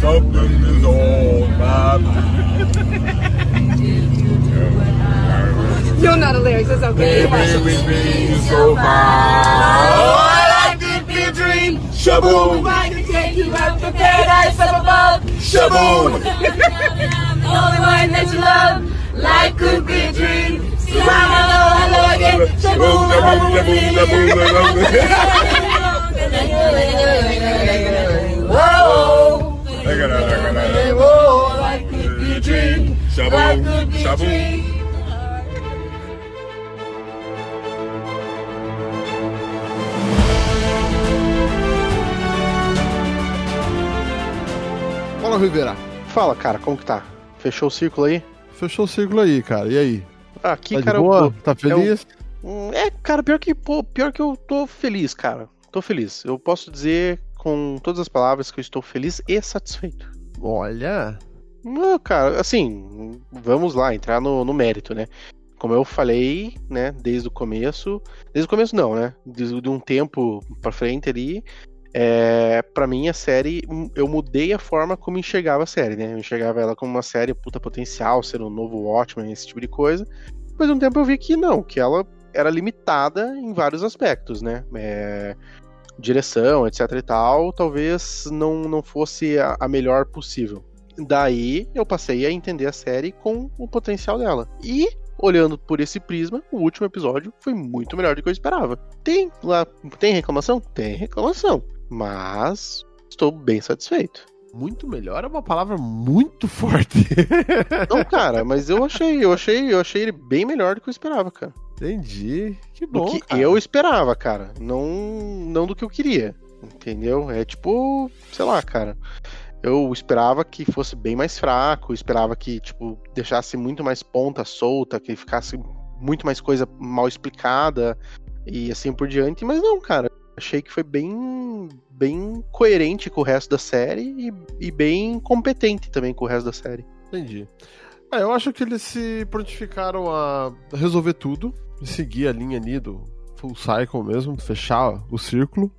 Something is on my You don't know the lyrics, it's okay. Baby, we be so far. Oh, I like to be a dream. Shaboom. I can take you up to paradise up above. Shaboom. The only one that you love. Life could be a dream. See how hello, hello again. Shaboom, shaboom, shaboom, shaboom, shaboom. Whoa. A dream. Fala, Rivera. Fala, cara, como que tá? Fechou o círculo aí? Fechou o círculo aí, cara. E aí? Aqui, Tá cara, eu boa? tô- Tá feliz? Hum, É, cara, pior que, pô, pior que eu tô feliz, cara. Tô feliz. Eu posso dizer com todas as palavras que eu estou feliz e satisfeito. Olha. Não, cara, assim, vamos lá, entrar no, no mérito, né? Como eu falei, né, desde o começo. Desde o começo não, né? De, de um tempo pra frente ali. É, para mim, a série, hum, eu mudei a forma como enxergava a série, né? Eu enxergava ela como uma série puta potencial, ser um novo Watchmen, esse tipo de coisa. Depois de um tempo eu vi que não, que ela era limitada em vários aspectos, né? É, direção, etc e tal, talvez não, não fosse a, a melhor possível. Daí eu passei a entender a série com o potencial dela. E, olhando por esse prisma, o último episódio foi muito melhor do que eu esperava. Tem lá, tem reclamação? Tem reclamação. Mas estou bem satisfeito. Muito melhor é uma palavra muito forte. Não, cara, mas eu achei, eu achei, eu achei ele bem melhor do que eu esperava, cara. Entendi. Que Do bom. que cara. eu esperava, cara. Não, não do que eu queria. Entendeu? É tipo, sei lá, cara. Eu esperava que fosse bem mais fraco, esperava que, tipo, deixasse muito mais ponta solta, que ficasse muito mais coisa mal explicada e assim por diante, mas não, cara. Achei que foi bem, bem coerente com o resto da série e, e bem competente também com o resto da série. Entendi. É, eu acho que eles se prontificaram a resolver tudo, seguir a linha ali do full cycle mesmo, fechar o círculo.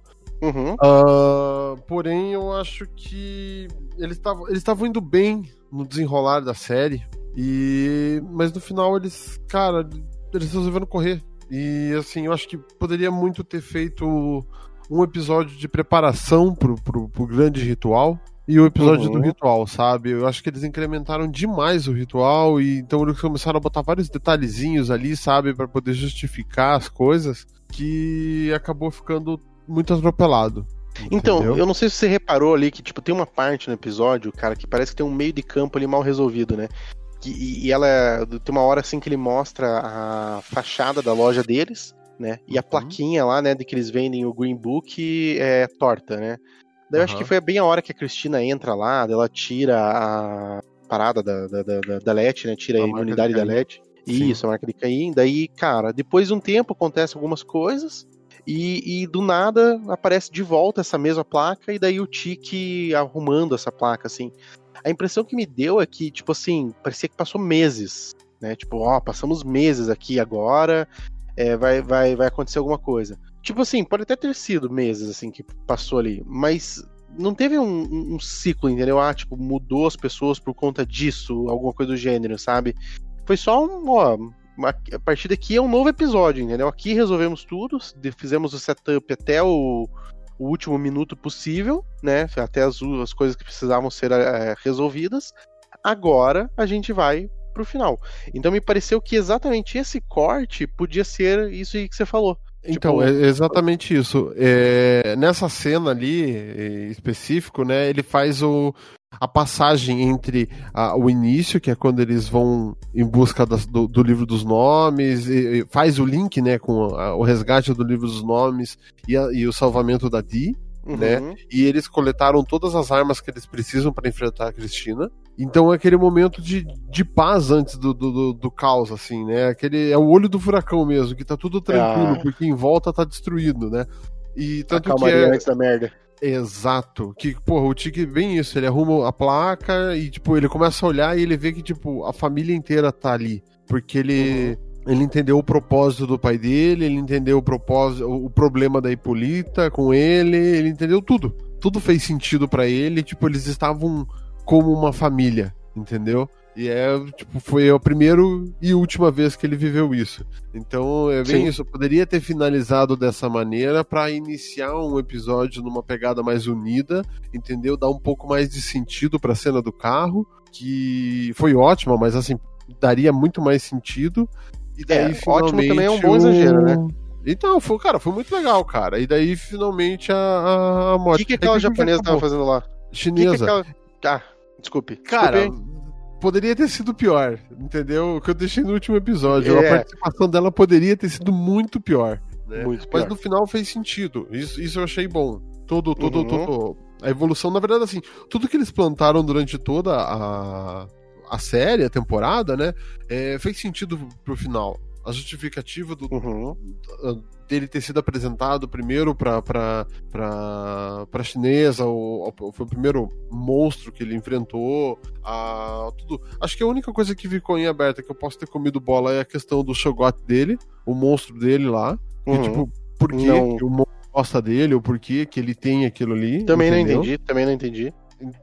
Uhum. Ah, porém, eu acho que eles estavam eles indo bem no desenrolar da série. E mas no final eles, cara, eles resolveram correr. E assim, eu acho que poderia muito ter feito um episódio de preparação pro, pro, pro grande ritual e o episódio Uhum. do ritual, sabe? Eu acho que eles incrementaram demais o ritual e então eles começaram a botar vários detalhezinhos ali, sabe, Pra poder justificar as coisas que acabou ficando muito atropelado. Então, entendeu? eu não sei se você reparou ali que, tipo, tem uma parte no episódio, cara, que parece que tem um meio de campo ali mal resolvido, né? E, e ela tem uma hora assim que ele mostra a fachada da loja deles, né? E a Uhum. plaquinha lá, né, de que eles vendem o Green Book é torta, né? Daí eu acho que foi bem a hora que a Cristina entra lá, ela tira a parada da, da, da, da, LET, né? Tira A a imunidade da. Sim. Isso, a marca de Caim. Daí, cara, depois de um tempo acontecem algumas coisas. E, e do nada aparece de volta essa mesma placa, e daí o Tiki arrumando essa placa, assim. A impressão que me deu é que, tipo assim, parecia que passou meses, né? Tipo, ó, passamos meses aqui agora, é, vai, vai, vai acontecer alguma coisa. Tipo assim, pode até ter sido meses, assim, que passou ali, mas não teve um, um- ciclo, entendeu? Ah, tipo, mudou as pessoas por conta disso, alguma coisa do gênero, sabe? Foi só um, ó, a partir daqui é um novo episódio, entendeu? Aqui resolvemos tudo, fizemos o setup até o, o último minuto possível, né? Até as, as coisas que precisavam ser eh, resolvidas. Agora a gente vai pro final. Então me pareceu que exatamente esse corte podia ser isso aí que você falou. Então, Tipo- é exatamente isso. É, nessa cena ali, é, específico, né, ele faz o, a passagem entre a- o início, que é quando eles vão em busca das- do, do livro dos nomes, e- e faz o link, né, com a- o resgate do livro dos nomes e, a- e o salvamento da Dee, Né? Uhum. e eles coletaram todas as armas que eles precisam para enfrentar a Cristina. Então é aquele momento de, de paz antes do, do, do- caos, assim, né? Aquele, é o olho do furacão mesmo, que tá tudo tranquilo, Ah. porque em volta tá destruído, né? E A tanto que é, antes da merda. Exato. Que, porra, o Tiki bem isso, ele arruma a placa e, tipo, ele começa a olhar e ele vê que, tipo, a família inteira tá ali. Porque ele. Ele entendeu o propósito do pai dele, ele entendeu o propósito, o problema da Hipólita com ele, ele entendeu tudo. tudo fez sentido para ele, tipo, eles estavam como uma família, entendeu? E é, tipo, foi a primeira e última vez que ele viveu isso. Então, é bem Sim. isso. Eu poderia ter finalizado dessa maneira para iniciar um episódio numa pegada mais unida, entendeu? Dar um pouco mais de sentido pra cena do carro, que foi ótima, mas assim, daria muito mais sentido. E daí, É, ótimo também é um bom o- exagero, né? Então, foi, cara, foi muito legal, cara. E daí, finalmente, a, a, a O morte. que, que aquela japonesa tava fazendo lá? O que, que Chinesa. aquela. Ah, desculpe. Cara, Desculpe poderia ter sido pior, entendeu? O que eu deixei no último episódio. É. A participação dela poderia ter sido muito pior. né? Muito Mas pior. no final fez sentido. Isso, isso eu achei bom. Todo, todo, Uhum. todo. A evolução, na verdade, assim, tudo que eles plantaram durante toda a, a série, a temporada, né? é, fez sentido pro final. A justificativa do, Uhum. dele ter sido apresentado primeiro pra, pra, pra, pra chinesa, o, foi o primeiro monstro que ele enfrentou. A, tudo. Acho que a única coisa que ficou em aberta que eu posso ter comido bola é a questão do Shogot dele, o monstro dele lá. E, Uhum. tipo, por que Não. que o monstro gosta dele, ou por que ele tem aquilo ali. Também não entendeu? entendi, também não entendi.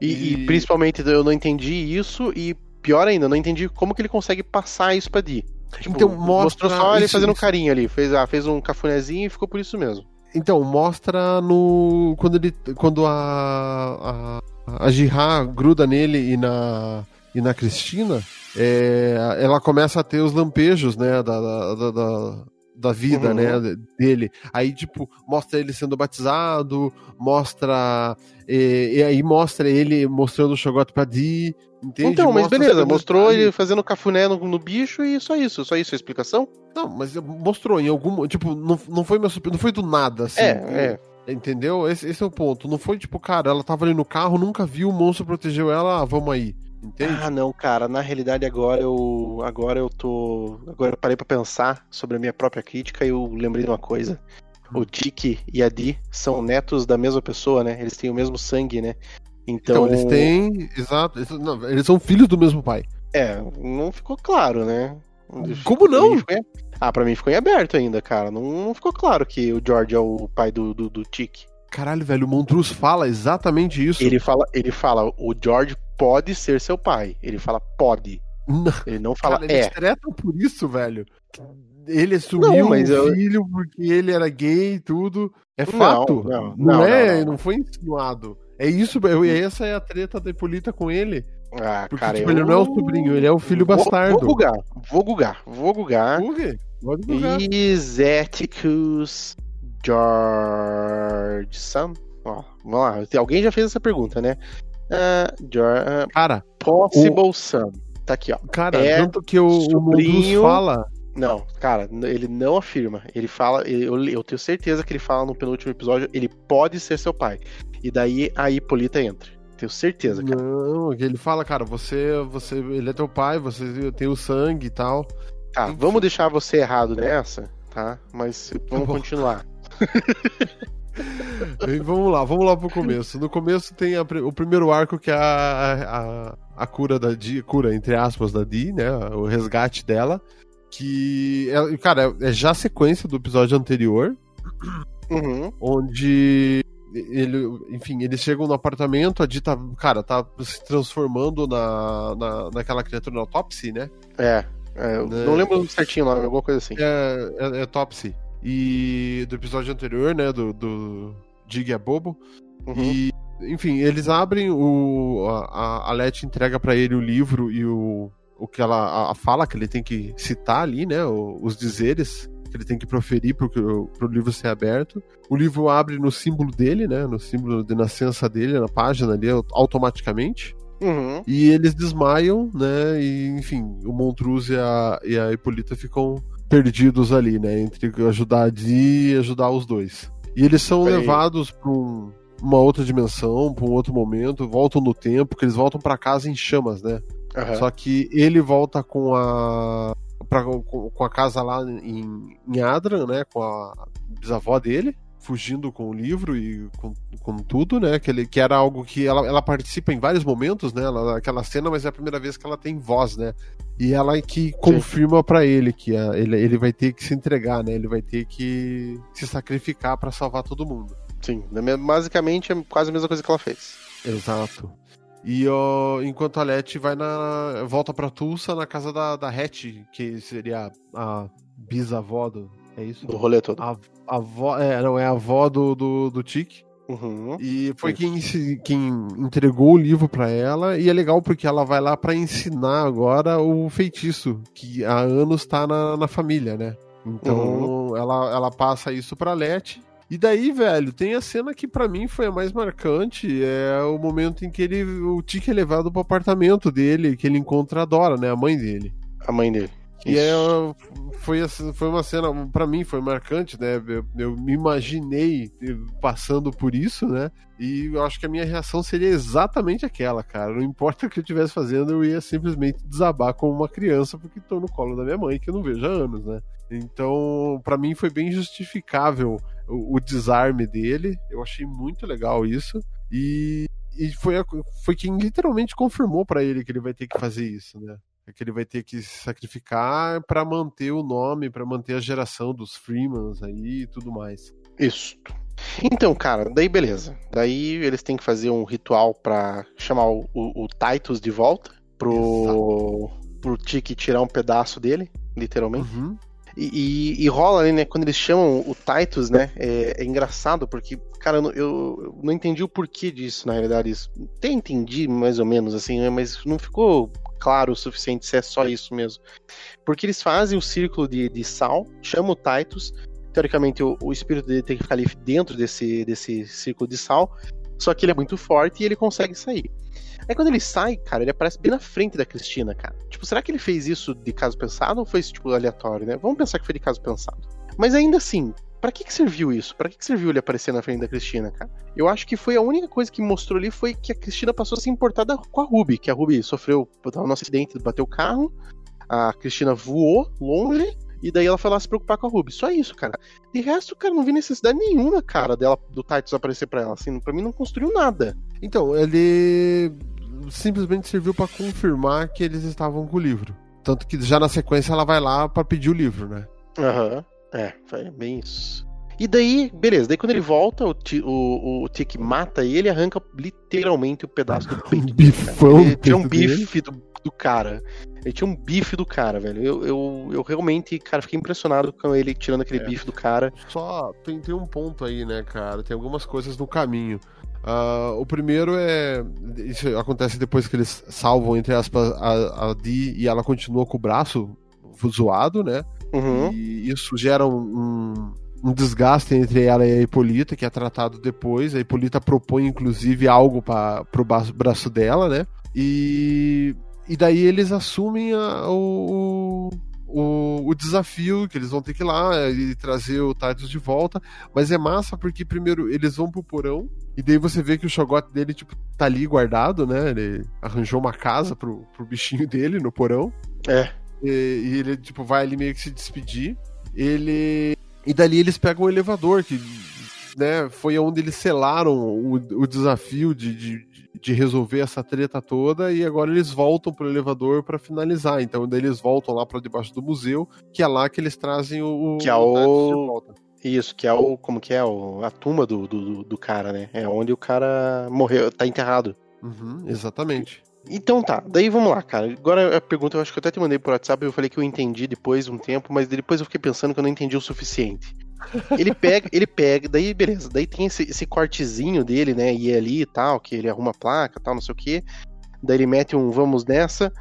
E, e principalmente eu não entendi isso e pior ainda, não entendi como que ele consegue passar isso pra Di. Tipo, Então, mostra mostrou só ele isso- fazendo isso- carinho ali, fez, ah, fez um cafunézinho e ficou por isso mesmo. Então, mostra no. Quando ele. Quando a. A, a Jihá gruda nele e na. E na Cristina, é, ela começa a ter os lampejos, né? Da, da, da- da, da vida, Uhum. né? Dele. Aí, tipo, mostra ele sendo batizado, mostra. E, e aí mostra ele mostrando o Shogot pra Di. Entende? Então, mas Mostra beleza, os mostrou ele fazendo cafuné no, no bicho e só isso, só isso a explicação? Não, mas mostrou em algum. Tipo, não, não foi surpresa, não foi do nada, assim. É, é. Entendeu? Esse, esse é o ponto. Não foi tipo, cara, ela tava ali no carro, nunca viu, o monstro protegeu ela, ah, vamos aí. Entende? Ah, não, cara, na realidade agora eu agora eu tô, agora eu parei pra pensar sobre a minha própria crítica e eu lembrei de uma coisa. O Tiki e a Di são netos da mesma pessoa, né? Eles têm o mesmo sangue, né? então, Então, eles têm. Exato. Eles, não, eles são filhos do mesmo pai. É, não ficou claro, né? Como não? Pra ficou Ah, pra mim ficou em aberto ainda, cara. Não, não ficou claro que o George é o pai do, do, do Tiki. Caralho, velho, o Montrus fala exatamente isso. Ele fala, ele fala, o George pode ser seu pai. Ele fala pode. Não, Ele não fala cara, é. tretam por isso, velho. Ele assumiu Não, mas o eu- filho porque ele era gay e tudo. É fato. não, Não, não, é, não, não, não. foi insinuado. É isso, eu- essa é a treta da Hipólita com ele. Ah, Porque, cara, tipo, eu... ele não é o sobrinho, ele é o filho Vou- bastardo. Vou bugar, vou bugar, vou bugar. Bugue, pode bugar. Iseticus Georgeson? Ó, vamos lá, alguém já fez essa pergunta, né? Ah, Geor- ah, Cara, possible son. Tá aqui, ó. cara, É tanto que o, o sobrinho- fala. Não, cara, ele não afirma. Ele fala, eu, eu tenho certeza que ele fala no penúltimo episódio, ele pode ser seu pai. E daí a Hipólita entra. Tenho certeza, cara. Não, ele fala, cara, você, você, ele é teu pai, você tem o sangue e tal. Tá, vamos deixar você errado nessa, tá? Mas vamos bom. continuar. Vamos lá, vamos lá pro começo. No começo tem a o primeiro arco que é a, a, a cura da Di, cura entre aspas da Di, né? O resgate dela. Que, é, cara, é já a sequência do episódio anterior, Uhum. onde ele, enfim, eles chegam no apartamento, a Di tá, cara, tá se transformando na, na, naquela criatura na né? É. é, eu Né? Não lembro certinho o nome, alguma coisa assim. É, é, é Topsy. E do episódio anterior, né, do, do Dig é Bobo. Uhum. E, enfim, eles abrem o. A, a Letty entrega pra ele o livro e o, o que ela. A, a fala que ele tem que citar ali, né? o- os dizeres que ele tem que proferir pro, pro livro ser aberto. O livro abre no símbolo dele, né? No símbolo de nascença dele, na página ali, automaticamente. Uhum. E eles desmaiam, né? E, enfim, o Montruz e a, e a Hipólita ficam perdidos ali, né? Entre ajudar a Di e ajudar os dois. E eles são Peraí. levados pra um- uma outra dimensão, pra um outro momento, voltam no tempo, que eles voltam pra casa em chamas, né? Aham. Só que ele volta com a. Pra, com, com a casa lá em, em Adran, né? Com a bisavó dele, fugindo com o livro e com, com tudo, né? Que, ele, que era algo que ela, ela participa em vários momentos, né? Ela, aquela cena, mas é a primeira vez que ela tem voz, né? E ela é que confirma pra ele que a- ele, ele vai ter que se entregar, né? Ele vai ter que se sacrificar pra salvar todo mundo. sim. Basicamente é quase a mesma coisa que ela fez. Exato. E ó, enquanto a Letty vai na. volta pra Tulsa na casa da, da Hattie, que seria a bisavó do. É isso? Do rolê todo. A avó. É, não, é a avó do, do, do Tic. Uhum. E foi quem, quem entregou o livro para ela. E é legal porque ela vai lá para ensinar agora o feitiço, que há anos tá na, na família, né? Então uhum. ela, ela passa isso pra Letty. E daí, velho, tem a cena que para mim foi a mais marcante, é o momento em que ele o Tic é levado pro apartamento dele, que ele encontra a Dora, né, a mãe dele. A mãe dele. E é, foi, foi uma cena, para mim, foi marcante, né? Eu, eu, me imaginei passando por isso, né? E eu acho que a minha reação seria exatamente aquela, cara. Não importa o que eu estivesse fazendo, eu ia simplesmente desabar como uma criança, porque tô no colo da minha mãe, que eu não vejo há anos, né? Então, para mim, foi bem justificável o, o desarme dele. Eu achei muito legal isso. E, e foi, a, foi quem literalmente confirmou para ele que ele vai ter que fazer isso, né? É que ele vai ter que se sacrificar para manter o nome, para manter a geração dos Freemans aí e tudo mais. Isso. Então, cara, daí beleza. Daí eles têm que fazer um ritual para chamar o, o, o, Titus de volta pro, pro Tiki tirar um pedaço dele, literalmente. Uhum. E, e, rola ali, né? Quando eles chamam o Titus, né? É, é engraçado, porque, cara, eu, eu, não entendi o porquê disso, na realidade. Isso. Até entendi mais ou menos, assim, né, mas não ficou claro o suficiente se é só isso mesmo. Porque eles fazem o círculo de, de sal, chamam o Titus. Teoricamente, o, o espírito dele tem que ficar ali dentro desse, desse círculo de sal. Só que ele é muito forte e ele consegue sair. Aí quando ele sai, cara, ele aparece bem na frente da Cristina, cara. Tipo, será que ele fez isso de caso pensado ou foi tipo aleatório, né? Vamos pensar que foi de caso pensado. Mas ainda assim, para que, que serviu isso? Para que, que serviu ele aparecer na frente da Cristina, cara? Eu acho que foi a única coisa que mostrou ali foi que a Cristina passou a se importar com a Ruby, que a Ruby sofreu, tava no acidente, bateu o carro, a Cristina voou longe e daí ela foi lá se preocupar com a Ruby. Só isso, cara. De resto, cara, não vi necessidade nenhuma, cara, dela do Titus aparecer para ela. Assim, para mim não construiu nada. Então, ele simplesmente serviu para confirmar que eles estavam com o livro. Tanto que já na sequência ela vai lá para pedir o livro, né? Aham. Uhum. É, foi bem isso. E daí, beleza, daí quando ele volta, o, o, o Tick mata ele arranca literalmente o um pedaço do peito. um bifão. Ele tinha um bife do, do, cara. Ele tinha um bife do cara, velho. Eu, eu, eu realmente, cara, fiquei impressionado com ele tirando aquele é. bife do cara. Só tem, tem um ponto aí, né, cara? Tem algumas coisas no caminho. Uh, o primeiro é. Isso acontece depois que eles salvam, entre aspas, a, a Dee e ela continua com o braço zoado, né? Uhum. E isso gera um, um, desgaste entre ela e a Hipólita, que é tratado depois. A Hipólita propõe, inclusive, algo para pro braço dela, né? E, e daí eles assumem a, o, o, o, desafio que eles vão ter que ir lá e trazer o Titus de volta. Mas é massa porque primeiro eles vão pro porão e daí você vê que o chogote dele, tipo, tá ali guardado, né? Ele arranjou uma casa pro, pro bichinho dele no porão. É. E, e ele, tipo, vai ali meio que se despedir. Ele. E dali eles pegam o elevador, que né, foi onde eles selaram o, o desafio de, de, de, resolver essa treta toda e agora eles voltam pro elevador para finalizar. Então daí eles voltam lá para debaixo do museu, que é lá que eles trazem o, que é o isso, que é o como que é o, a tumba do, do, do cara, né? É onde o cara morreu, tá enterrado. Uhum, exatamente. Então tá, daí vamos lá, cara. Agora a pergunta eu acho que eu até te mandei por WhatsApp, eu falei que eu entendi depois de um tempo, mas depois eu fiquei pensando que eu não entendi o suficiente. Ele pega, ele pega, daí beleza, daí tem esse, esse cortezinho dele, né, e é ali e tal, que ele arruma a placa tal, não sei o que. Daí ele mete um vamos nessa,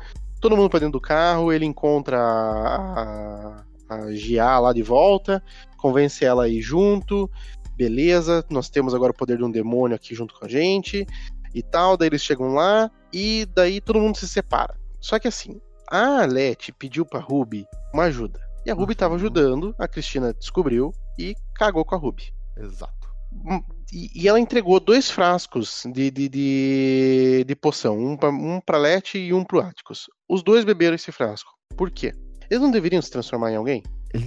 todo mundo pra dentro do carro, ele encontra a, a Gia lá de volta, convence ela a ir junto, beleza, nós temos agora o poder de um demônio aqui junto com a gente e tal, daí eles chegam lá e daí todo mundo se separa. Só que assim, a Leti pediu pra Ruby uma ajuda. E a Ruby estava uhum. ajudando, a Cristina descobriu e cagou com a Ruby. Exato. Hum, e, e ela entregou dois frascos de, de, de, de poção, um pra, um pra Leti e um pro Atticus. Os dois beberam esse frasco. Por quê? Eles não deveriam se transformar em alguém?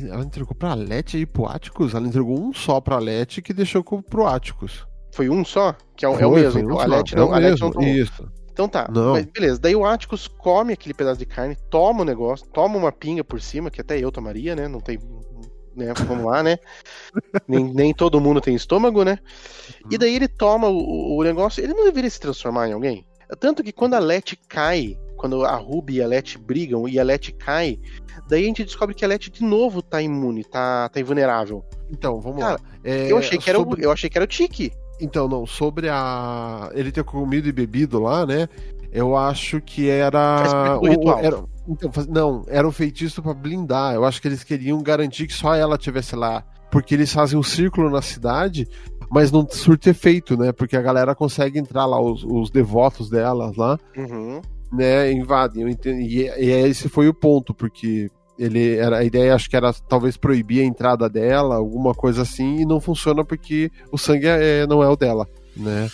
ela entregou pra Leti e pro Atticus? Ela entregou um só pra Leti que deixou pro Atticus. Foi um só? Que é, o, é o mesmo. Um a Leti não, é não tomou. Isso. Então tá, não. mas beleza. Daí o Atticus come aquele pedaço de carne, toma o negócio, toma uma pinga por cima, que até eu tomaria, né? Não tem. Né? Vamos lá, né? nem, nem todo mundo tem estômago, né? E daí ele toma o, o negócio. Ele não deveria se transformar em alguém? Tanto que quando a Letty cai, quando a Ruby e a Letty brigam e a Letty cai, daí a gente descobre que a Letty de novo tá imune, tá, tá invulnerável. Então, vamos Cara, lá. É, eu, achei que era sobre- o, eu achei que era o Tiki. Então, não, sobre a. Ele ter comido e bebido lá, né? Eu acho que era. O- era- então, não, era um feitiço pra blindar. Eu acho que eles queriam garantir que só ela tivesse lá. Porque eles fazem um círculo na cidade, mas não surte efeito, né? Porque a galera consegue entrar lá, os, os devotos delas lá, Uhum. né? Invadem. E, e esse foi o ponto, porque. Ele era, a ideia acho que era talvez proibir a entrada dela, alguma coisa assim, e não funciona porque o sangue é- não é o dela, né?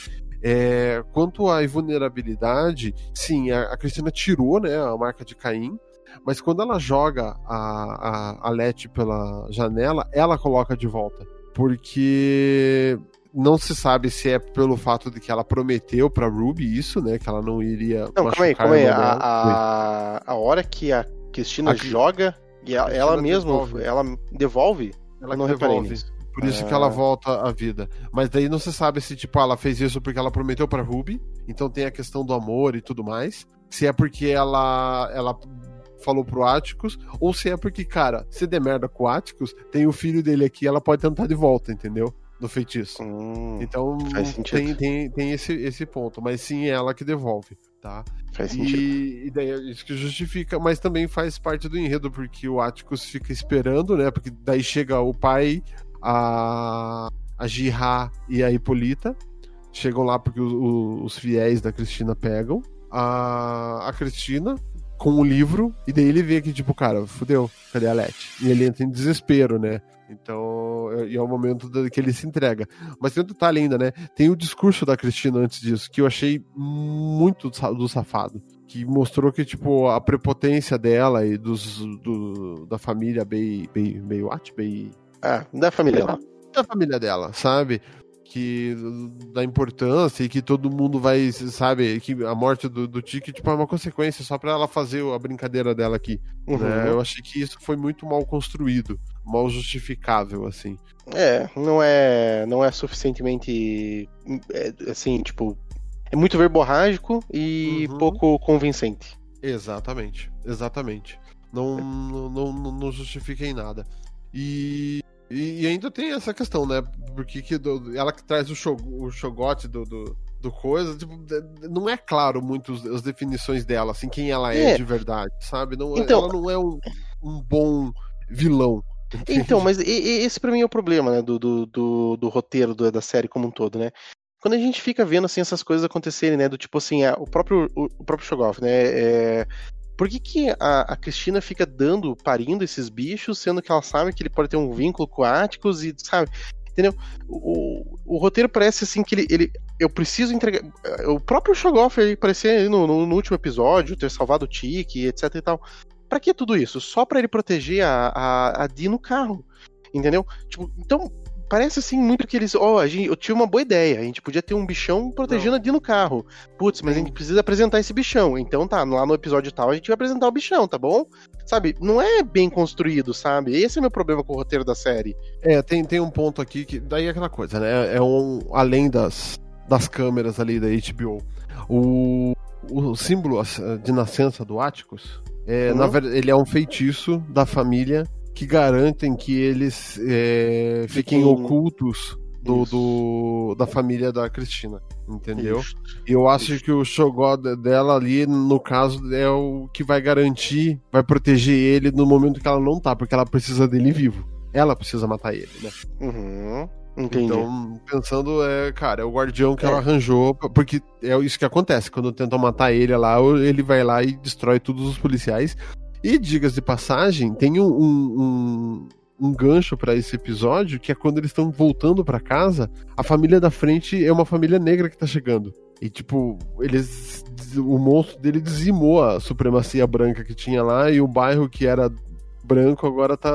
É, quanto à invulnerabilidade, sim, a, a Cristina tirou né, a marca de Caim, mas quando ela joga a, a, a pela janela, ela coloca de volta. Porque não se sabe se é pelo fato de que ela prometeu pra Ruby isso, né? Que ela não iria. Não, calma aí, calma aí. a A, a, hora que a Cristina A joga e a- Cristina ela mesma, devolve. ela devolve, Ela não que reparei devolve. nisso. Por isso que ela volta à vida. Mas daí não se sabe se, tipo, ela fez isso porque ela prometeu pra Ruby. Então tem a questão do amor e tudo mais. Se é porque ela, ela falou pro Atticus. Ou se é porque, cara, se der merda com o Atticus, tem o filho dele aqui, ela pode tentar de volta, entendeu? Do feitiço. Hum, Então tem, tem, tem esse, esse ponto. Mas sim, é ela que devolve, tá? faz sentido. E, e daí é isso que justifica, mas também faz parte do enredo, porque o Atticus fica esperando, né? Porque daí chega o pai, a, a Jirá e a Hipólita. Chegam lá porque o- o- os fiéis da Cristina pegam. A, a Cristina com o livro, e daí ele vê que, tipo, cara, fudeu, cadê a Letty? E ele entra em desespero, né? Então, é, é o momento que ele se entrega. Mas tem um detalhe ainda, né? Tem o discurso da Cristina antes disso, que eu achei muito do safado. Que mostrou que, tipo, a prepotência dela e dos, do- da família Bay, Bay, Baywatch, Bay, Ah, da família lá. da família dela, sabe? Que da importância e que todo mundo vai, sabe? Que a morte do, do Tiki, tipo, é uma consequência só pra ela fazer a brincadeira dela aqui. Uhum. né? Eu achei que isso foi muito mal construído, mal justificável, assim. É, não é, não é suficientemente, é, assim, tipo, é muito verborrágico e Uhum. pouco convincente. Exatamente, exatamente. Não, não, não, não justifica em nada. E, e, e ainda tem essa questão, né? Porque que do- ela que traz o, show, o shogote do, do, do coisa, tipo, não é claro muito os- as definições dela, assim, quem ela é, É. de verdade, sabe? Não, é- Então- ela não é um, um bom vilão. Então, mas esse pra mim é o problema, né, do, do, do, do roteiro da série como um todo, né? Quando a gente fica vendo, assim, essas coisas acontecerem, né, do tipo assim, a- o próprio, o, o próprio Shogoff, né, é... Por que, que a, a Cristina fica dando, parindo esses bichos, sendo que ela sabe que ele pode ter um vínculo com Áticos e, sabe, entendeu? O, o, o roteiro parece assim que ele, ele eu preciso entregar. O próprio Shogoff ele parecia no, no, no último episódio ter salvado o Tiki, etc e tal. Pra que tudo isso? Só pra ele proteger a, a, a Dee no carro. Entendeu? Tipo, então, parece assim muito que eles. Ó, a gente, eu tive uma boa ideia. A gente podia ter um bichão protegendo Não. a Dee no carro. Putz, mas a gente precisa apresentar esse bichão. Então tá, lá no episódio tal a gente vai apresentar o bichão, tá bom? Sabe? Não é bem construído, sabe? Esse é o meu problema com o roteiro da série. É, tem, tem um ponto aqui que. Daí é aquela coisa, né? É um. Além das, das câmeras ali da HBO. O, o símbolo de nascença do Atticus, é, Uhum. na verdade, ele é um feitiço da família que garantem que eles é, fiquem Fiquem- ocultos do, Isso. do- da família da Cristina. Entendeu? Isso. E eu acho que o Shogod dela ali, no caso, é o que vai garantir, vai proteger ele no momento que ela não tá, porque ela precisa dele vivo. Ela precisa matar ele, né? Uhum. Entendi. Então, pensando, é, cara, é o guardião que É. ela arranjou, porque é isso que acontece. Quando tentam matar ele lá, ele vai lá e destrói todos os policiais. E, digas de passagem, tem um, um, um- gancho pra esse episódio, que é quando eles estão voltando pra casa, a família da frente é uma família negra que tá chegando. E, tipo, eles. O monstro dele dizimou a supremacia branca que tinha lá, e o bairro que era branco agora tá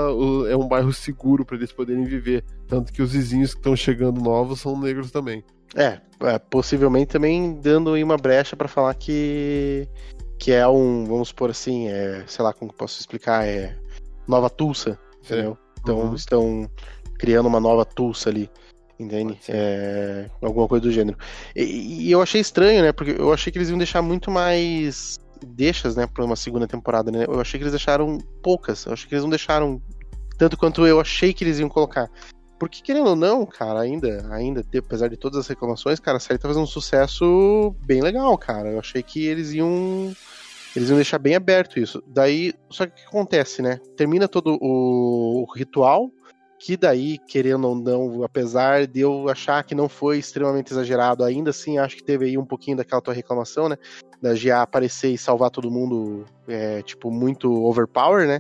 é um bairro seguro pra eles poderem viver. Tanto que os vizinhos que estão chegando novos são negros também. É, é, possivelmente também dando aí uma brecha pra falar que que é um, vamos supor assim, é, sei lá como posso explicar, é Nova Tulsa, entendeu? Então Uhum. estão criando uma nova Tulsa ali. Entende? É, alguma coisa do gênero. E, e eu achei estranho, né? Porque eu achei que eles iam deixar muito mais deixas, né, pra uma segunda temporada, né? Eu achei que eles deixaram poucas. Eu achei que eles não deixaram tanto quanto eu achei que eles iam colocar. Porque, querendo ou não, cara, ainda, ainda, apesar de todas as reclamações, cara, a série tá fazendo um sucesso bem legal, cara. Eu achei que eles iam. Eles iam deixar bem aberto isso. Daí, só que o que acontece, né? Termina todo o, ritual, que daí, querendo ou não, apesar de eu achar que não foi extremamente exagerado, ainda assim acho que teve aí um pouquinho daquela tua reclamação, né? Da GA aparecer e salvar todo mundo, é, tipo, muito overpower, né?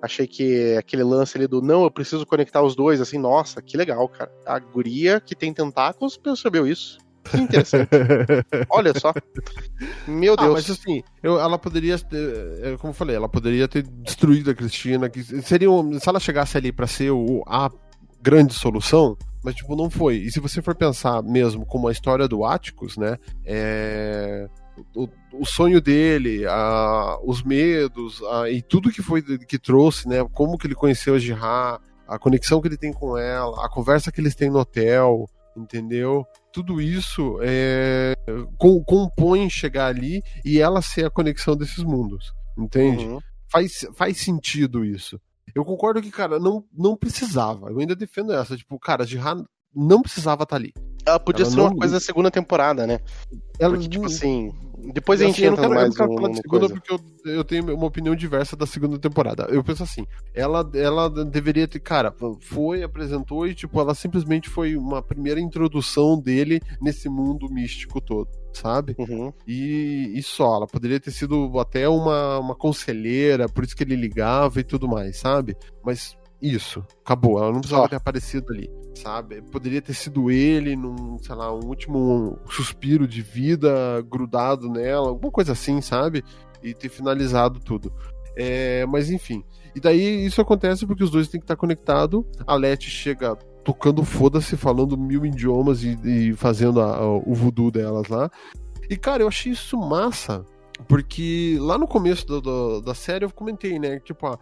Achei que aquele lance ali do não, eu preciso conectar os dois, assim, nossa, que legal, cara. A guria que tem tentáculos percebeu isso. Que interessante. Olha só. Meu Ah, Deus. mas assim, eu- ela poderia, ter- é, como eu falei, ela poderia ter destruído a Cristina, que seria, um- se ela chegasse ali pra ser o, a grande solução, mas tipo, não foi. E se você for pensar mesmo como a história do Atticus, né, é... O, o sonho dele, a, os medos, a, e tudo que foi que trouxe, né? Como que ele conheceu a Jihá, a conexão que ele tem com ela, a conversa que eles têm no hotel, entendeu? Tudo isso é, com- compõe chegar ali e ela ser a conexão desses mundos, entende? Uhum. Faz, faz sentido isso. Eu concordo que, cara, não, não precisava. Eu ainda defendo essa. Tipo, cara, Jihá não precisava estar ali. Ela podia Ela ser não- uma coisa da segunda temporada, né? Ela, Porque, tipo assim. Depois a Assim, gente eu não entra quero, eu mais não quero falar de segunda coisa. porque eu, eu tenho uma opinião diversa da segunda temporada. Eu penso assim, ela, ela deveria ter, cara, foi, apresentou e, tipo, ela simplesmente foi uma primeira introdução dele nesse mundo místico todo, sabe? Uhum. E, e só, ela poderia ter sido até uma, uma conselheira, por isso que ele ligava e tudo mais, sabe? Mas isso, acabou, ela não precisava ter aparecido ali, sabe? Poderia ter sido ele num, sei lá, um último suspiro de vida grudado nela, alguma coisa assim, sabe? E ter finalizado tudo. É, mas enfim. E daí isso acontece porque os dois têm que estar conectados. A Leti chega tocando foda-se, falando mil idiomas e, e fazendo a- a- o voodoo delas lá. E cara, eu achei isso massa. Porque lá no começo do- do- da série eu comentei, né? Tipo, ah,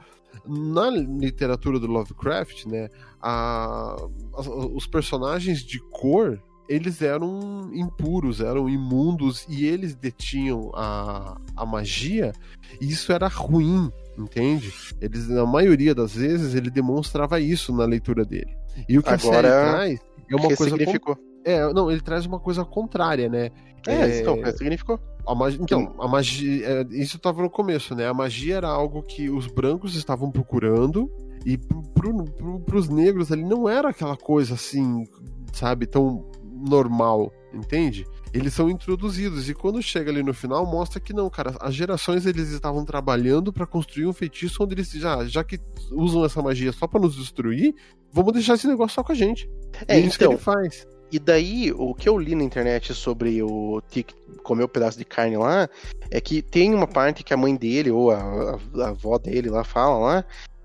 na literatura do Lovecraft, né? a- as- os personagens de cor eles eram impuros, eram imundos e eles detinham a, a magia e isso era ruim, entende? Eles, na maioria das vezes, ele demonstrava isso na leitura dele. E o que a série Agora, traz é uma coisa. significou. con- É, não, ele traz uma coisa contrária, né? É, então, significou. A magia, então, a magia. é, isso estava no começo, né? A magia era algo que os brancos estavam procurando. E pro, pro, pros negros ali não era aquela coisa assim, sabe, tão normal, entende? Eles são introduzidos e quando chega ali no final mostra que não, cara, as gerações eles estavam trabalhando para construir um feitiço onde eles já, já que usam essa magia só para nos destruir, vamos deixar esse negócio só com a gente. É, e é isso que então, ele faz. E daí, o que eu li na internet sobre o Tic comer o pedaço de carne lá, é que tem uma parte que a mãe dele, ou a, a- a avó dele lá, fala lá,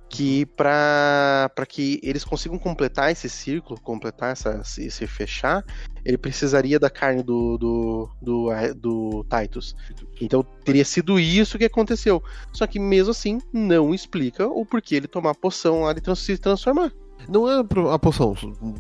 que pra que eles consigam completar esse círculo, completar essa, se, fechar, ele precisaria da carne do, do, do, do Titus. Então teria sido isso que aconteceu. Só que mesmo assim, não explica o porquê ele tomar a poção lá de se transformar. Não é a poção,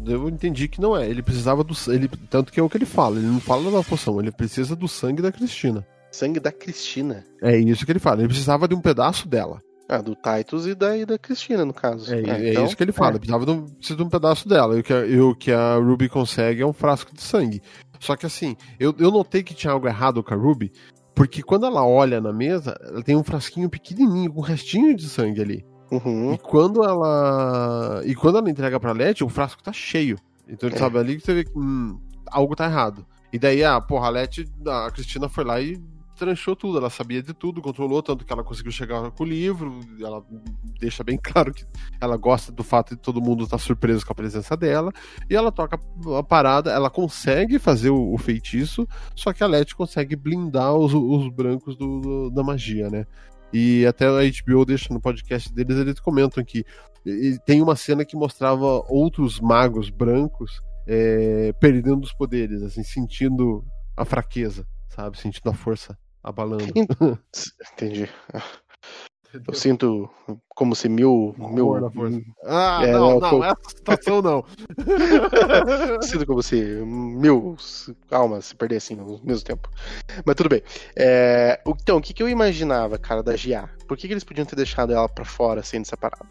eu entendi que não é. Ele precisava do ele tanto que é o que ele fala, ele não fala da poção, ele precisa do sangue da Cristina. Sangue da Cristina. É isso que ele fala, ele precisava de um pedaço dela. Ah, do Titus e da, e da Cristina, no caso. É, é então, isso que ele fala. é. Precisava de um, precisa de um pedaço dela. E o que, a, e o que a Ruby consegue é um frasco de sangue. Só que assim, eu, eu notei que tinha algo errado com a Ruby, porque quando ela olha na mesa, ela tem um frasquinho pequenininho, com um restinho de sangue ali. Uhum. E quando ela. E quando ela entrega pra Letty, o frasco tá cheio. Então É. sabe ali que você vê que hum, algo tá errado. E daí, ah, porra, a Letty, a Cristina foi lá e tranchou tudo, ela sabia de tudo, controlou, tanto que ela conseguiu chegar com o livro, ela deixa bem claro que ela gosta do fato de todo mundo estar surpreso com a presença dela, e ela toca a parada, ela consegue fazer o, o feitiço, só que a Letty consegue blindar os, os brancos do, do- da magia, né? E até a HBO deixa no podcast deles, eles comentam que tem uma cena que mostrava outros magos brancos é, perdendo os poderes, assim, sentindo a fraqueza, sabe? Sentindo a força abalando. Entendi. Eu sinto como se mil. mil força. Ah, É, não, não, essa situação não. sinto como se mil almas se perdessem no mesmo tempo. Mas tudo bem. É, então, o que, que eu imaginava, cara, da GA? Por que, que eles podiam ter deixado ela pra fora sendo separada?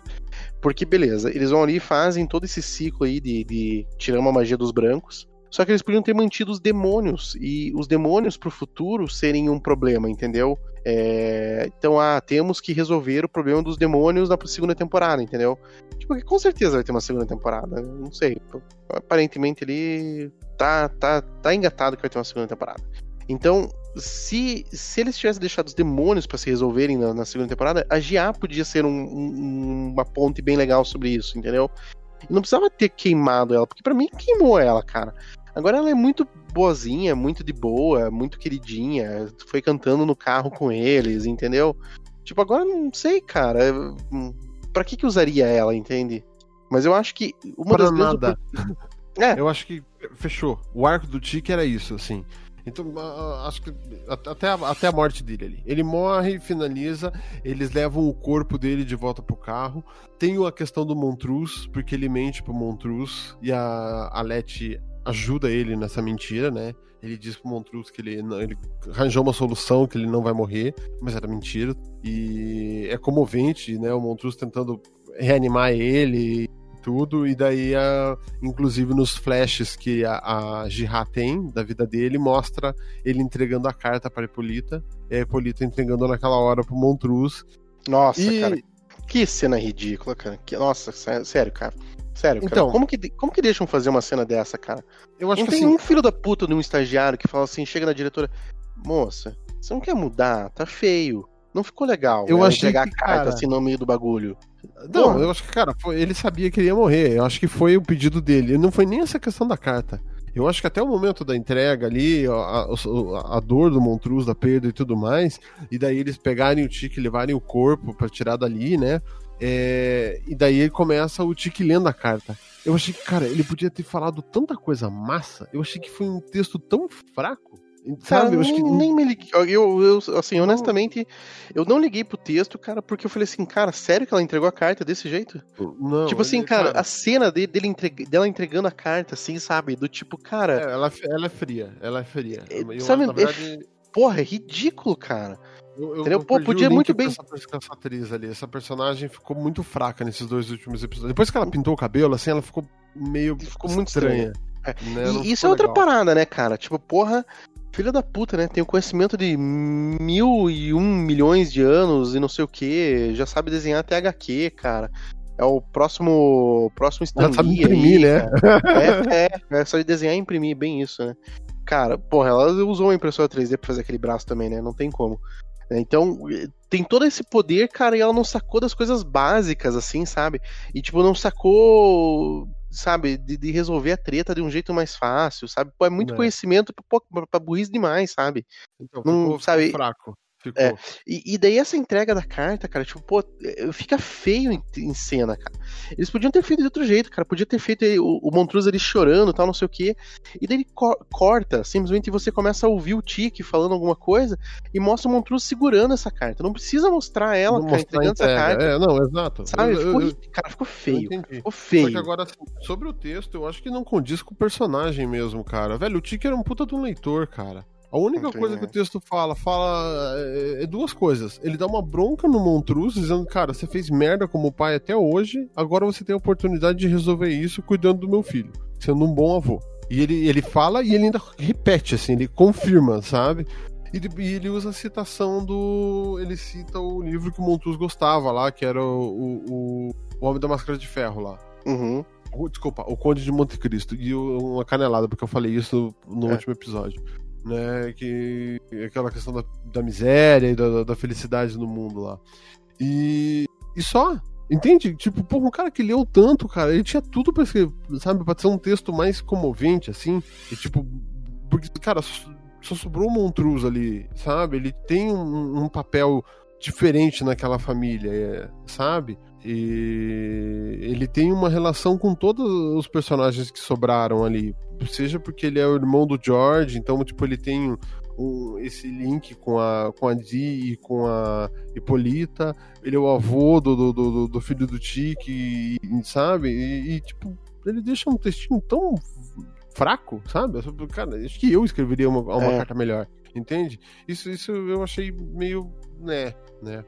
Porque, beleza, eles vão ali e fazem todo esse ciclo aí de, de tirar uma magia dos brancos. Só que eles podiam ter mantido os demônios. E os demônios pro futuro serem um problema, entendeu? É, então, ah, temos que resolver o problema dos demônios na segunda temporada, entendeu? Tipo, que com certeza vai ter uma segunda temporada. Não sei. Aparentemente ele tá, tá, tá engatado que vai ter uma segunda temporada. Então, se, se eles tivessem deixado os demônios pra se resolverem na, na segunda temporada, a GA podia ser um- um- uma ponte bem legal sobre isso, entendeu? Não precisava ter queimado ela, porque pra mim queimou ela, cara. Agora ela é muito boazinha, muito de boa, muito queridinha. Foi cantando no carro com eles, entendeu? Tipo, agora não sei, cara. hum, Pra que que usaria ela, entende? Mas eu acho que uma Pra das grandes nada. É. Eu acho que fechou. O arco do Tiki era isso, assim. Então, acho que at- até a, até a morte dele ali. Ele morre, finaliza, eles levam o corpo dele de volta pro carro. Tem a questão do Montruz, porque ele mente pro Montruz e a, a Letty ajuda ele nessa mentira, né? Ele diz pro Montruz que ele, não- ele arranjou uma solução, que ele não vai morrer, mas era mentira. E é comovente, né? O Montruz tentando reanimar ele e tudo, e daí, a, inclusive nos flashes que a, a Jihá tem da vida dele, mostra ele entregando a carta para Hipólita, e a Hipólita entregando naquela hora pro Montruz. Nossa, E- cara. Que cena ridícula, cara. Que- nossa, sé- sério, cara. Sério, cara. Então- como, que, como que deixam fazer uma cena dessa, cara? Eu acho não que tem assim, um filho da puta de um estagiário que fala assim, chega na diretora, moça, você não quer mudar? Tá feio. Não ficou legal. Eu ela achei entregar que, a carta cara- assim no meio do bagulho. Não, eu acho que, cara, foi- ele sabia que ele ia morrer. Eu acho que foi o pedido dele. Não foi nem essa questão da carta. Eu acho que até o momento da entrega ali, a, a- a dor do Montruz, da perda e tudo mais, e daí eles pegarem o Tique e levarem o corpo pra tirar dali, né? É, e daí ele começa o Tique lendo a carta. Eu achei que, cara, ele podia ter falado tanta coisa massa. Eu achei que foi um texto tão fraco. Cara, Sabe? Eu acho nem, que. nem me liguei. Eu, eu, assim, honestamente, eu não liguei pro texto, cara, porque eu falei assim, cara, sério que ela entregou a carta desse jeito? Não, tipo assim, ele- cara, a cena de- dele entreg- dela entregando a carta, assim, sabe? Do tipo, cara, é, ela, ela é fria. Ela é fria. É, Eu, sabe, é verdade, porra, é ridículo, cara. Eu, eu, eu Pô, podia muito bem- Essa, essa atriz ali. Essa personagem ficou muito fraca nesses dois últimos episódios. Depois que ela pintou o cabelo, assim, ela ficou meio. Ficou muito estranha. É. né? E isso é outra legal. parada, né, cara? Tipo, porra, filha da puta, né? Tem o conhecimento de mil e um milhões de anos e não sei o que, já sabe desenhar até HQ, cara. É o próximo, próximo Ela sabe imprimir, aí, né? É, é, é só de desenhar e imprimir, bem isso, né? Cara, porra, ela usou uma impressora 3D pra fazer aquele braço também, né? Não tem como. É, Então, tem todo esse poder, cara, e ela não sacou das coisas básicas, assim, sabe? E, tipo, não sacou, sabe, de, de resolver a treta de um jeito mais fácil, sabe? Pô, é muito É. conhecimento pra, pra, burrice demais, sabe? Então, Não, sabe- fraco. Ficou. É. E, e daí essa entrega da carta, cara, tipo, pô, eh, fica feio em, em cena, cara. Eles podiam ter feito de outro jeito, cara. Podia ter feito o, o Montruz ali chorando tal, não sei o quê. E daí ele co- corta, simplesmente você começa a ouvir o Tique falando alguma coisa e mostra o Montruz segurando essa carta. Não precisa mostrar ela, Não cara, entregando essa carta. É, não, exato. Sabe? Eu- ficou, eu- cara, ficou feio. Ficou Só feio. que agora, assim, sobre o texto, eu acho que não condiz com o personagem mesmo, cara. Velho, o Tiki era um puta de um leitor, cara. A única Entendi. coisa que o texto fala, fala é, é duas coisas. Ele dá uma bronca no Montruz, dizendo, cara, você fez merda como pai até hoje, agora você tem a oportunidade de resolver isso cuidando do meu filho, sendo um bom avô. E ele, ele fala e ele ainda repete, assim, ele confirma, sabe? E, ele usa a citação do. Ele cita o livro que o Montruz gostava lá, que era o, o, o- Homem da Máscara de Ferro lá. Uhum. Desculpa, o Conde de Monte Cristo. E uma canelada, porque eu falei isso no, no É. último episódio. Né, que aquela questão da, da miséria e da, da felicidade no mundo lá. E, e só. Entende? Tipo, porra, um cara que leu tanto, cara, ele tinha tudo pra ser, sabe, pra ser um texto mais comovente, assim. E tipo, porque, cara, só, só sobrou o Montruz ali, sabe? Ele tem um, um papel diferente naquela família, é, sabe? E ele tem uma relação com todos os personagens que sobraram ali. Seja porque ele é o irmão do George, então, tipo, ele tem um, esse link com a, com a Di e com a Hipólita. Ele é o avô do, do, do, do filho do Tiki, sabe? E, e, tipo, ele deixa um textinho tão fraco, sabe? Cara, acho que eu escreveria uma, uma é. carta melhor, entende? Isso, isso eu achei meio, né, né?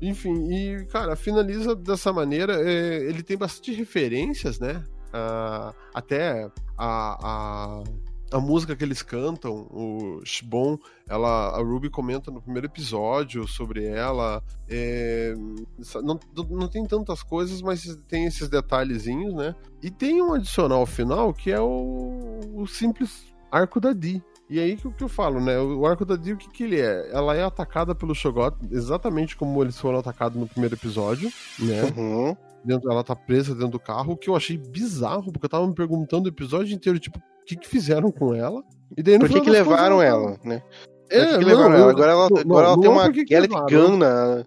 Enfim, e, cara, finaliza dessa maneira. É, ele tem bastante referências, né? Uh, até a, a, a, música que eles cantam, o Shibon, ela, a Ruby comenta no primeiro episódio sobre ela. É, não, não tem tantas coisas, mas tem esses detalhezinhos, né? E tem um adicional final que é o, o simples arco da Dee. E aí que, que eu falo, né? O arco da Dio, o que, que ele é? Ela é atacada pelo Shogot, exatamente como eles foram atacados no primeiro episódio, né? Uhum. Dentro, ela tá presa dentro do carro, o que eu achei bizarro, porque eu tava me perguntando o episódio inteiro, tipo, o que, que fizeram com ela? E daí, Por que, que levaram coisas, ela, né? É, que, que levaram ela? Agora ela, não, agora ela tem uma Gallet Gun na.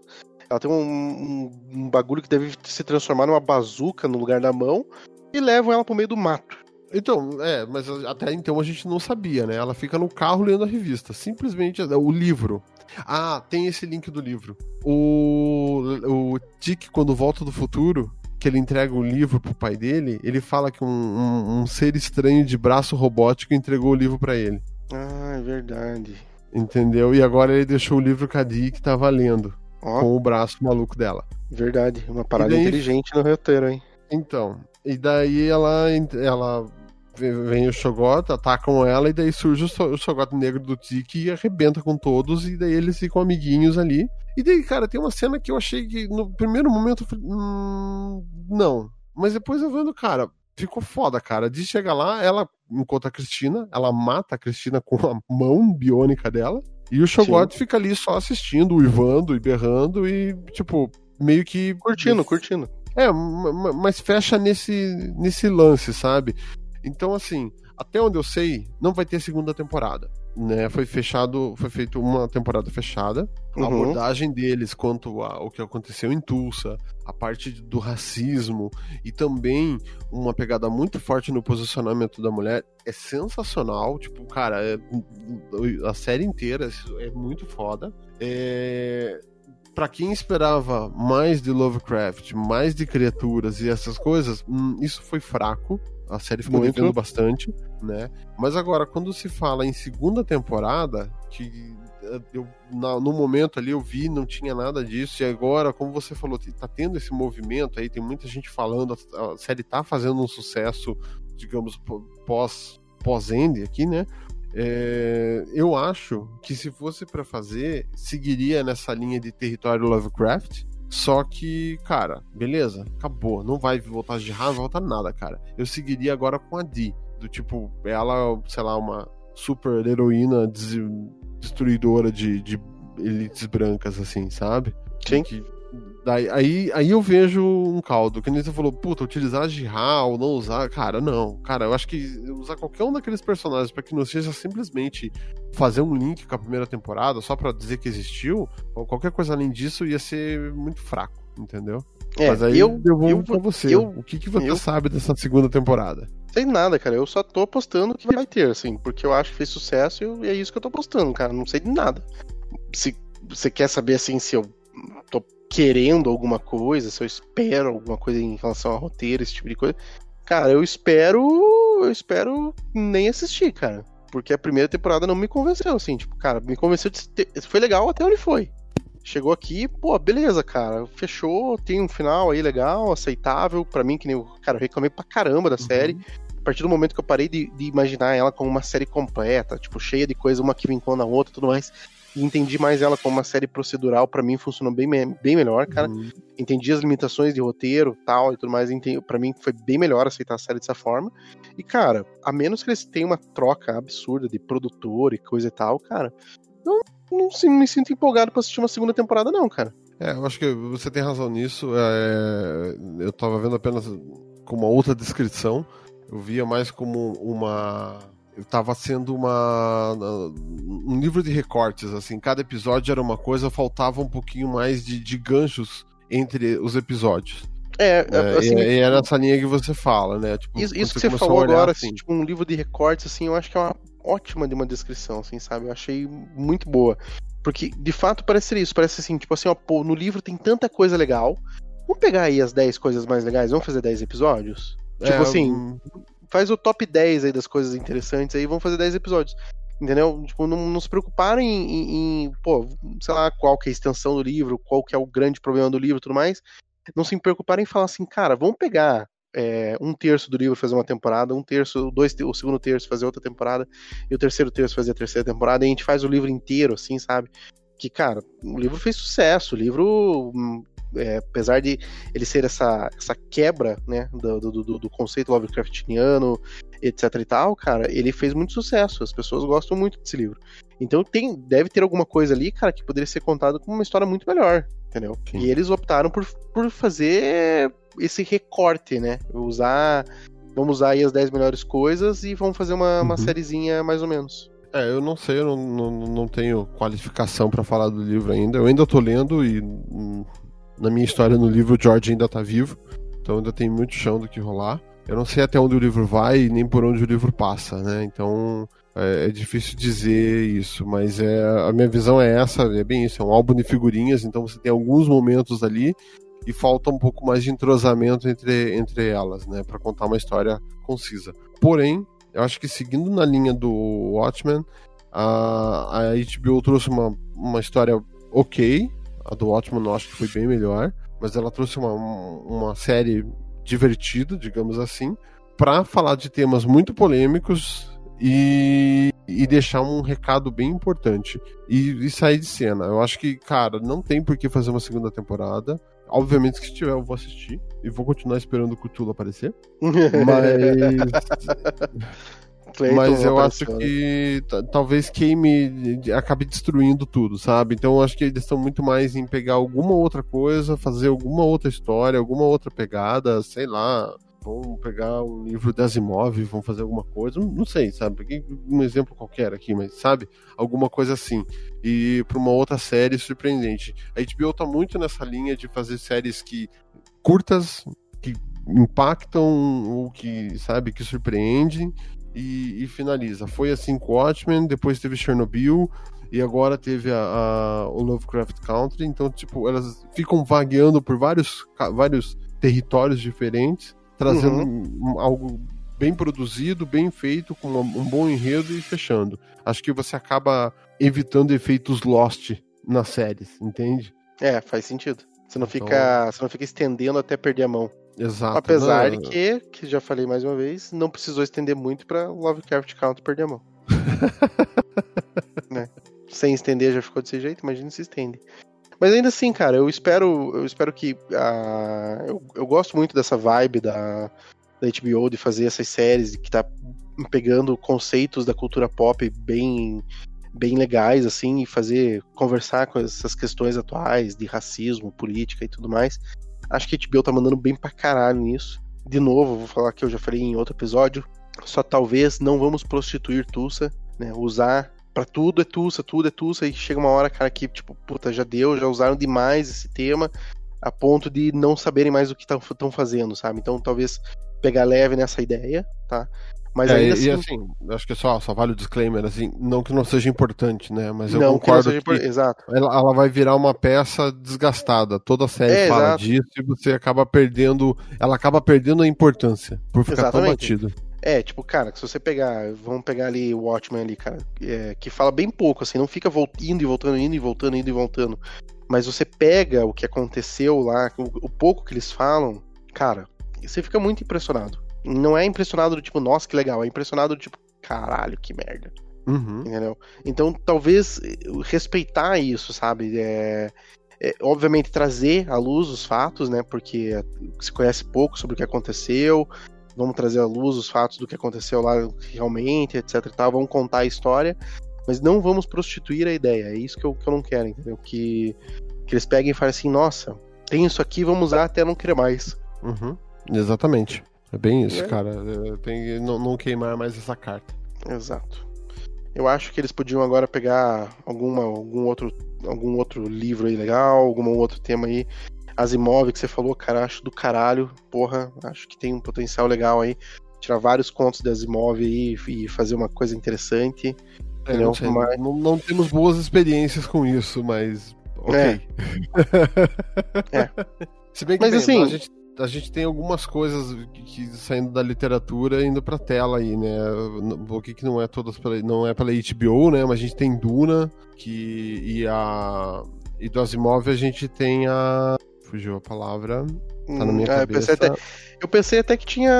Ela tem um, um, um bagulho que deve se transformar numa bazuca no lugar da mão e levam ela pro meio do mato. Então, é, mas até então a gente não sabia, né? Ela fica no carro lendo a revista. Simplesmente o livro. Ah, tem esse link do livro. O, o Dick, quando volta do futuro, que ele entrega o um livro pro pai dele, ele fala que um, um, um, ser estranho de braço robótico entregou o livro para ele. Ah, é verdade. Entendeu? E agora ele deixou o livro com a Dick que tava lendo. Oh. Com o braço maluco dela. Verdade. Uma parada daí... inteligente no roteiro, hein? Então. E daí ela, ela vem o Shogot, atacam ela, e daí surge o Shogot negro do Tiki e arrebenta com todos, e daí eles ficam amiguinhos ali. E daí, cara, tem uma cena que eu achei que no primeiro momento eu falei, hum, não. Mas depois eu vendo, cara, ficou foda, cara. De chegar lá, ela encontra a Cristina, ela mata a Cristina com a mão biônica dela, e o Shogot Sim. fica ali só assistindo, uivando e berrando, e, tipo, meio que. Curtindo, curtindo. É, mas fecha nesse, nesse lance, sabe? Então, assim, até onde eu sei, não vai ter segunda temporada. Né, foi fechado, foi feito uma temporada fechada. Uhum. A abordagem deles quanto ao que aconteceu em Tulsa, a parte do racismo e também uma pegada muito forte no posicionamento da mulher é sensacional. Tipo, cara, é, a série inteira é muito foda. É, para quem esperava mais de Lovecraft, mais de criaturas e essas coisas, hum, isso foi fraco. A série ficou Muito. devendo bastante, né? Mas agora, quando se fala em segunda temporada, que eh, eu, na, no momento ali eu vi, não tinha nada disso, e agora, como você falou, tá tendo esse movimento aí, tem muita gente falando, a, a série tá fazendo um sucesso, digamos, pós, pós-end aqui, né? É, eu acho que se fosse para fazer, seguiria nessa linha de território Lovecraft, só que, cara, beleza, acabou. Não vai voltar de raiva, não vai voltar nada, cara. Eu seguiria agora com a Dee. Do tipo, ela, sei lá, uma super heroína des destruidora de, de elites brancas, assim, sabe? Sim. Que Daí, aí, aí eu vejo um caldo. Que nem você falou, puta, utilizar Jihá ou não usar. Cara, não. Cara, eu acho que usar qualquer um daqueles personagens para que não seja simplesmente fazer um link com a primeira temporada só para dizer que existiu, ou qualquer coisa além disso ia ser muito fraco, entendeu? É, Mas aí eu, eu vou eu, pra você. Eu, o que, que você eu, sabe dessa segunda temporada? Sei nada, cara. Eu só tô apostando que vai ter, assim, porque eu acho que fez sucesso e é isso que eu tô apostando, cara. Não sei de nada. Se você quer saber, assim, se eu querendo alguma coisa, se eu espero alguma coisa em relação a roteiro, esse tipo de coisa. Cara, eu espero. Eu espero nem assistir, cara. Porque a primeira temporada não me convenceu, assim. Tipo, cara, me convenceu de ter, Foi legal até onde foi. Chegou aqui, pô, beleza, cara. Fechou, tem um final aí legal, aceitável. para mim, que nem. Cara, eu reclamei pra caramba da uhum. série. A partir do momento que eu parei de, de, imaginar ela como uma série completa, tipo, cheia de coisa, uma que vincula na outra tudo mais e entendi mais ela como uma série procedural, para mim funcionou bem, bem melhor, cara. Uhum. Entendi as limitações de roteiro tal e tudo mais, para mim foi bem melhor aceitar a série dessa forma. E, cara, a menos que eles tenham uma troca absurda de produtor e coisa e tal, cara, eu não, não me sinto empolgado pra assistir uma segunda temporada, não, cara. É, eu acho que você tem razão nisso. É, eu tava vendo apenas com uma outra descrição. Eu via mais como uma estava sendo uma um livro de recortes assim cada episódio era uma coisa faltava um pouquinho mais de, de ganchos entre os episódios é, é assim, e, é nessa linha que você fala né tipo, isso, isso que você falou agora assim, tipo um livro de recortes assim eu acho que é uma ótima de uma descrição, assim, sabe? Eu achei muito boa. Porque, de fato, parece ser isso. Parece assim, tipo assim, ó, pô, no livro tem tanta coisa legal. Vamos pegar aí as 10 coisas mais legais, vamos fazer 10 episódios? Tipo É, assim, hum, faz o top 10 aí das coisas interessantes aí, vamos fazer 10 episódios. Entendeu? Tipo, não, não se preocuparem em, em, pô, sei lá, qual que é a extensão do livro, qual que é o grande problema do livro e tudo mais. Não se preocuparem em falar assim, cara, vamos pegar é, um terço do livro fazer uma temporada, um terço, dois, o segundo terço fazer outra temporada, e o terceiro terço fazer a terceira temporada, e a gente faz o livro inteiro, assim, sabe? Que, cara, o livro fez sucesso, o livro hum, é, apesar de ele ser essa, essa quebra, né, do, do, do, do conceito Lovecraftiano, etc e tal, cara, ele fez muito sucesso, as pessoas gostam muito desse livro. Então tem, deve ter alguma coisa ali, cara, que poderia ser contado como uma história muito melhor, entendeu? Sim. E eles optaram por, por fazer esse recorte, né, usar... Vamos usar aí as 10 melhores coisas e vamos fazer uma, uma Uhum. sériezinha mais ou menos. É, eu não sei, eu não, não, não tenho qualificação pra falar do livro ainda. Eu ainda tô lendo e hum, na minha história no livro o George ainda tá vivo, então ainda tem muito chão do que rolar. Eu não sei até onde o livro vai nem por onde o livro passa, né? Então é, é difícil dizer isso, mas é, a minha visão é essa, é bem isso, é um álbum de figurinhas, então você tem alguns momentos ali e falta um pouco mais de entrosamento entre, entre elas, né, Pra contar uma história concisa. Porém, eu acho que seguindo na linha do Watchmen, a, a HBO trouxe uma, uma história ok. A do Watchmen eu acho que foi bem melhor. Mas ela trouxe uma, uma série divertida, digamos assim, pra falar de temas muito polêmicos e, e deixar um recado bem importante. E, e sair de cena. Eu acho que, cara, não tem por que fazer uma segunda temporada. Obviamente que se tiver eu vou assistir. E vou continuar esperando o Cthulhu aparecer. Mas Clayton mas eu acho que ta- talvez queime, acabe destruindo tudo, sabe? Então eu acho que eles estão muito mais em pegar alguma outra coisa, fazer alguma outra história, alguma outra pegada, sei lá. Vão pegar um livro de Asimov, vão fazer alguma coisa, não não sei, sabe? Peguei um exemplo qualquer aqui, mas sabe? Alguma coisa assim. E para uma outra série surpreendente. A HBO tá muito nessa linha de fazer séries que curtas, que impactam, ou que, sabe, que surpreendem e, e finaliza. Foi assim com Watchmen, depois teve Chernobyl e agora teve a, a- o Lovecraft Country. Então, tipo, elas ficam vagueando por vários, vários territórios diferentes, trazendo um- algo bem produzido, bem feito, com uma- um bom enredo e fechando. Acho que você acaba evitando efeitos Lost nas séries, entende? É, faz sentido. Você não, Então- fica, você não fica estendendo até perder a mão. Exato. Apesar Não, de que, que já falei mais uma vez, não precisou estender muito pra Lovecraft Country perder a mão. né? Sem estender já ficou desse jeito, imagina se estende. Mas ainda assim, cara, eu espero, eu espero que ah, eu, eu gosto muito dessa vibe da, da HBO de fazer essas séries que tá pegando conceitos da cultura pop bem bem legais assim e fazer conversar com essas questões atuais de racismo, política e tudo mais. Acho que a HBO tá mandando bem pra caralho nisso. De novo, vou falar que eu já falei em outro episódio. Só talvez não vamos prostituir Tulsa, né? Usar pra tudo é Tulsa, tudo é Tulsa. E chega uma hora, cara, que tipo, puta, já deu, já usaram demais esse tema a ponto de não saberem mais o que estão fazendo, sabe? Então talvez pegar leve nessa ideia, tá? Mas É, ainda e, assim, e assim, acho que só, só vale o disclaimer, assim, não que não seja importante, né? Mas eu não que não concordo que, por- Exato. ela, ela vai virar uma peça desgastada. Toda a série É, fala exato. disso e você acaba perdendo. Ela acaba perdendo a importância por ficar tão Exatamente. batido. É, tipo, cara, se você pegar, vamos pegar ali o Watchmen ali, cara, é, que fala bem pouco, assim, não fica indo e voltando, indo e voltando, indo e voltando. Mas você pega o que aconteceu lá, o, o pouco que eles falam, cara, você fica muito impressionado. Não é impressionado do tipo, nossa, que legal, é impressionado do tipo, caralho, que merda. Uhum. Entendeu? Então, talvez eh, respeitar isso, sabe? É, é, obviamente, trazer à luz os fatos, né? Porque se conhece pouco sobre o que aconteceu. Vamos trazer à luz os fatos do que aconteceu lá realmente, etc e tal. Vamos contar a história. Mas não vamos prostituir a ideia. É isso que eu, que eu não quero, entendeu? Que, que eles peguem e falem assim: nossa, tem isso aqui, vamos usar até não querer mais. Uhum. Exatamente. É bem isso, É. cara. É, Tem que não, não queimar mais essa carta. Exato. Eu acho que eles podiam agora pegar alguma, algum, outro, algum outro livro aí legal, algum outro tema aí. Asimov que você falou, cara, acho do caralho. Porra, acho que tem um potencial legal aí. tirar vários contos de Asimov aí e fazer uma coisa interessante. É, Não, sei, mas- não, não temos boas experiências com isso, mas. Ok. É. Se bem que Mas bem, assim- a, gente, a gente tem algumas coisas que, que saindo da literatura indo pra tela aí, né? O que, que não é todas pela, não é pela HBO, né? Mas a gente tem Duna, que. E a. E do Asimov a gente tem a. Fugiu a palavra. Tá na minha Ah, eu, cabeça. pensei até, eu pensei até que tinha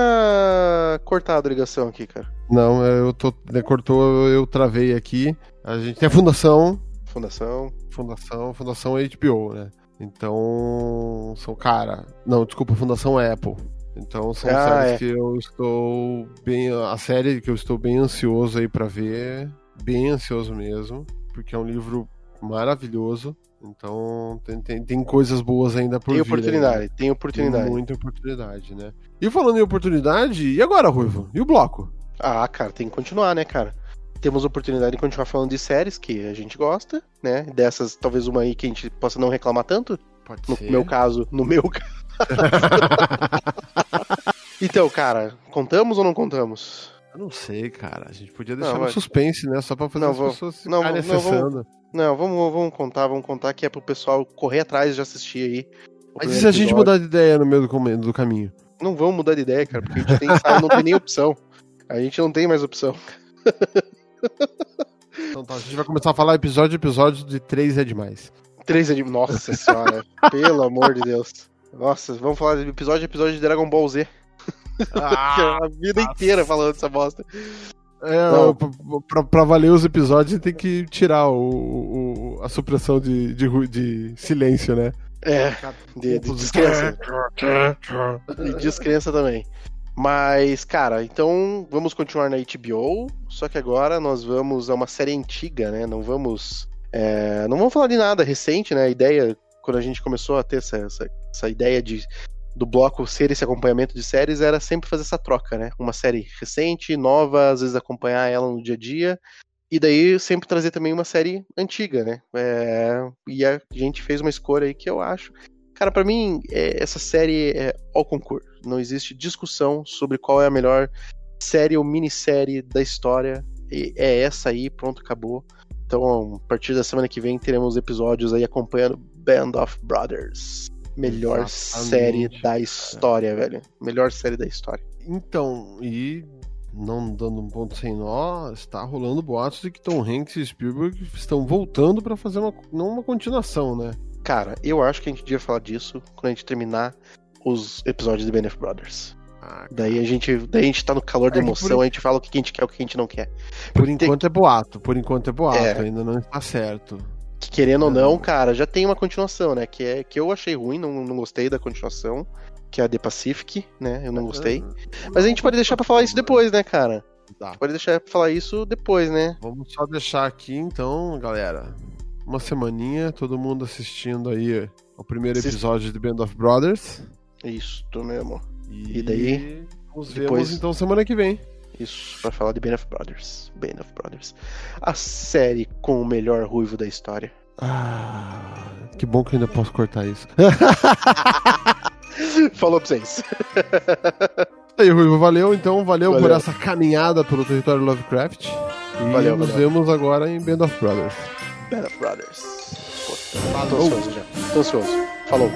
cortado a ligação aqui, cara. Não, eu tô. né, Cortou, eu travei aqui. A gente tem a Fundação, Fundação. Fundação, Fundação HBO, né? Então, são, cara, não, desculpa, Fundação Apple. Então são Ah, séries é. que eu estou bem, a série que eu estou bem ansioso aí pra ver, bem ansioso mesmo, porque é um livro maravilhoso. Então tem, tem, tem coisas boas ainda por Tem vir. oportunidade, ainda. tem Tem oportunidade. muita oportunidade, né? E falando em oportunidade, e agora, Ruivo? E o bloco? Ah, cara, tem que continuar, né, cara? Temos oportunidade de continuar falando de séries que a gente gosta, né? Dessas, talvez uma aí que a gente possa não reclamar tanto. Pode No ser. meu caso, no meu caso. então, cara, contamos ou não contamos? Eu não sei, cara. A gente podia Não, deixar no vai. suspense, né? Só pra fazer Não, as vou- pessoas não, ficarem não, vamos-. Não, vamos, vamos contar, vamos contar que é pro pessoal correr atrás de assistir aí. Mas e se a gente episódio. mudar de ideia no meio do, do caminho? Não vamos mudar de ideia, cara, porque a gente tem, não tem nem opção. A gente não tem mais opção. Então tá, a gente vai começar a falar episódio episódio de 3 é demais. Três é de. Nossa senhora, pelo amor de Deus. Nossa, vamos falar de episódio episódio de Dragon Ball Z. Ah, a vida inteira falando dessa bosta. é, Não. pra, pra- valer os episódios tem que tirar o, o- a supressão de, de, de silêncio, né? É, de, de descrença. E descrença também. Mas, cara, então vamos continuar na HBO. Só que agora nós vamos a uma série antiga, né? Não vamos. é, não vamos falar de nada recente, né? A ideia, quando a gente começou a ter essa, essa, essa ideia de do bloco ser esse acompanhamento de séries, era sempre fazer essa troca, né? Uma série recente, nova, às vezes acompanhar ela no dia a dia. E daí sempre trazer também uma série antiga, né? É, e a gente fez uma escolha aí que eu acho Cara, pra mim, é, essa série é ao concurso. Não existe discussão sobre qual é a melhor série ou minissérie da história. E é essa aí, pronto, acabou. Então, a partir da semana que vem, teremos episódios aí acompanhando Band of Brothers. Melhor Exatamente. série da história, velho. Melhor série da história. Então, e não dando um ponto sem nó, está rolando boatos de que Tom Hanks e Spielberg estão voltando pra fazer uma, não uma continuação, né? Cara, eu acho que a gente devia falar disso quando a gente terminar os episódios de Band of Brothers. Ah, Daí a gente, daí a gente tá no calor da É por emoção, en- a gente fala o que a gente quer e o que a gente não quer. Por enquanto é boato, por enquanto é boato, É. ainda não está certo. que querendo ou É. não, cara, já tem uma continuação, né? Que, é, que eu achei ruim, não, não gostei da continuação, que é a The Pacific, né? Eu não gostei. Mas a gente pode deixar pra falar isso depois, né, cara? Tá. Pode deixar pra falar isso depois, né? Vamos só deixar aqui então, galera. Uma semaninha, todo mundo assistindo aí o primeiro episódio de Band of Brothers. Isso, mesmo. E, E daí, Nos depois- vemos então semana que vem. Isso, pra falar de Band of Brothers. Band of Brothers. A série com o melhor ruivo da história. Ah, que bom que eu ainda posso cortar isso. Falou pra vocês. aí, Ruivo, valeu então, valeu, por Valeu. essa caminhada pelo território Lovecraft. E Valeu, nos valeu. vemos agora em Band of Brothers. Of Brothers. Pô, tô ansioso já. Tô ansioso. Falou.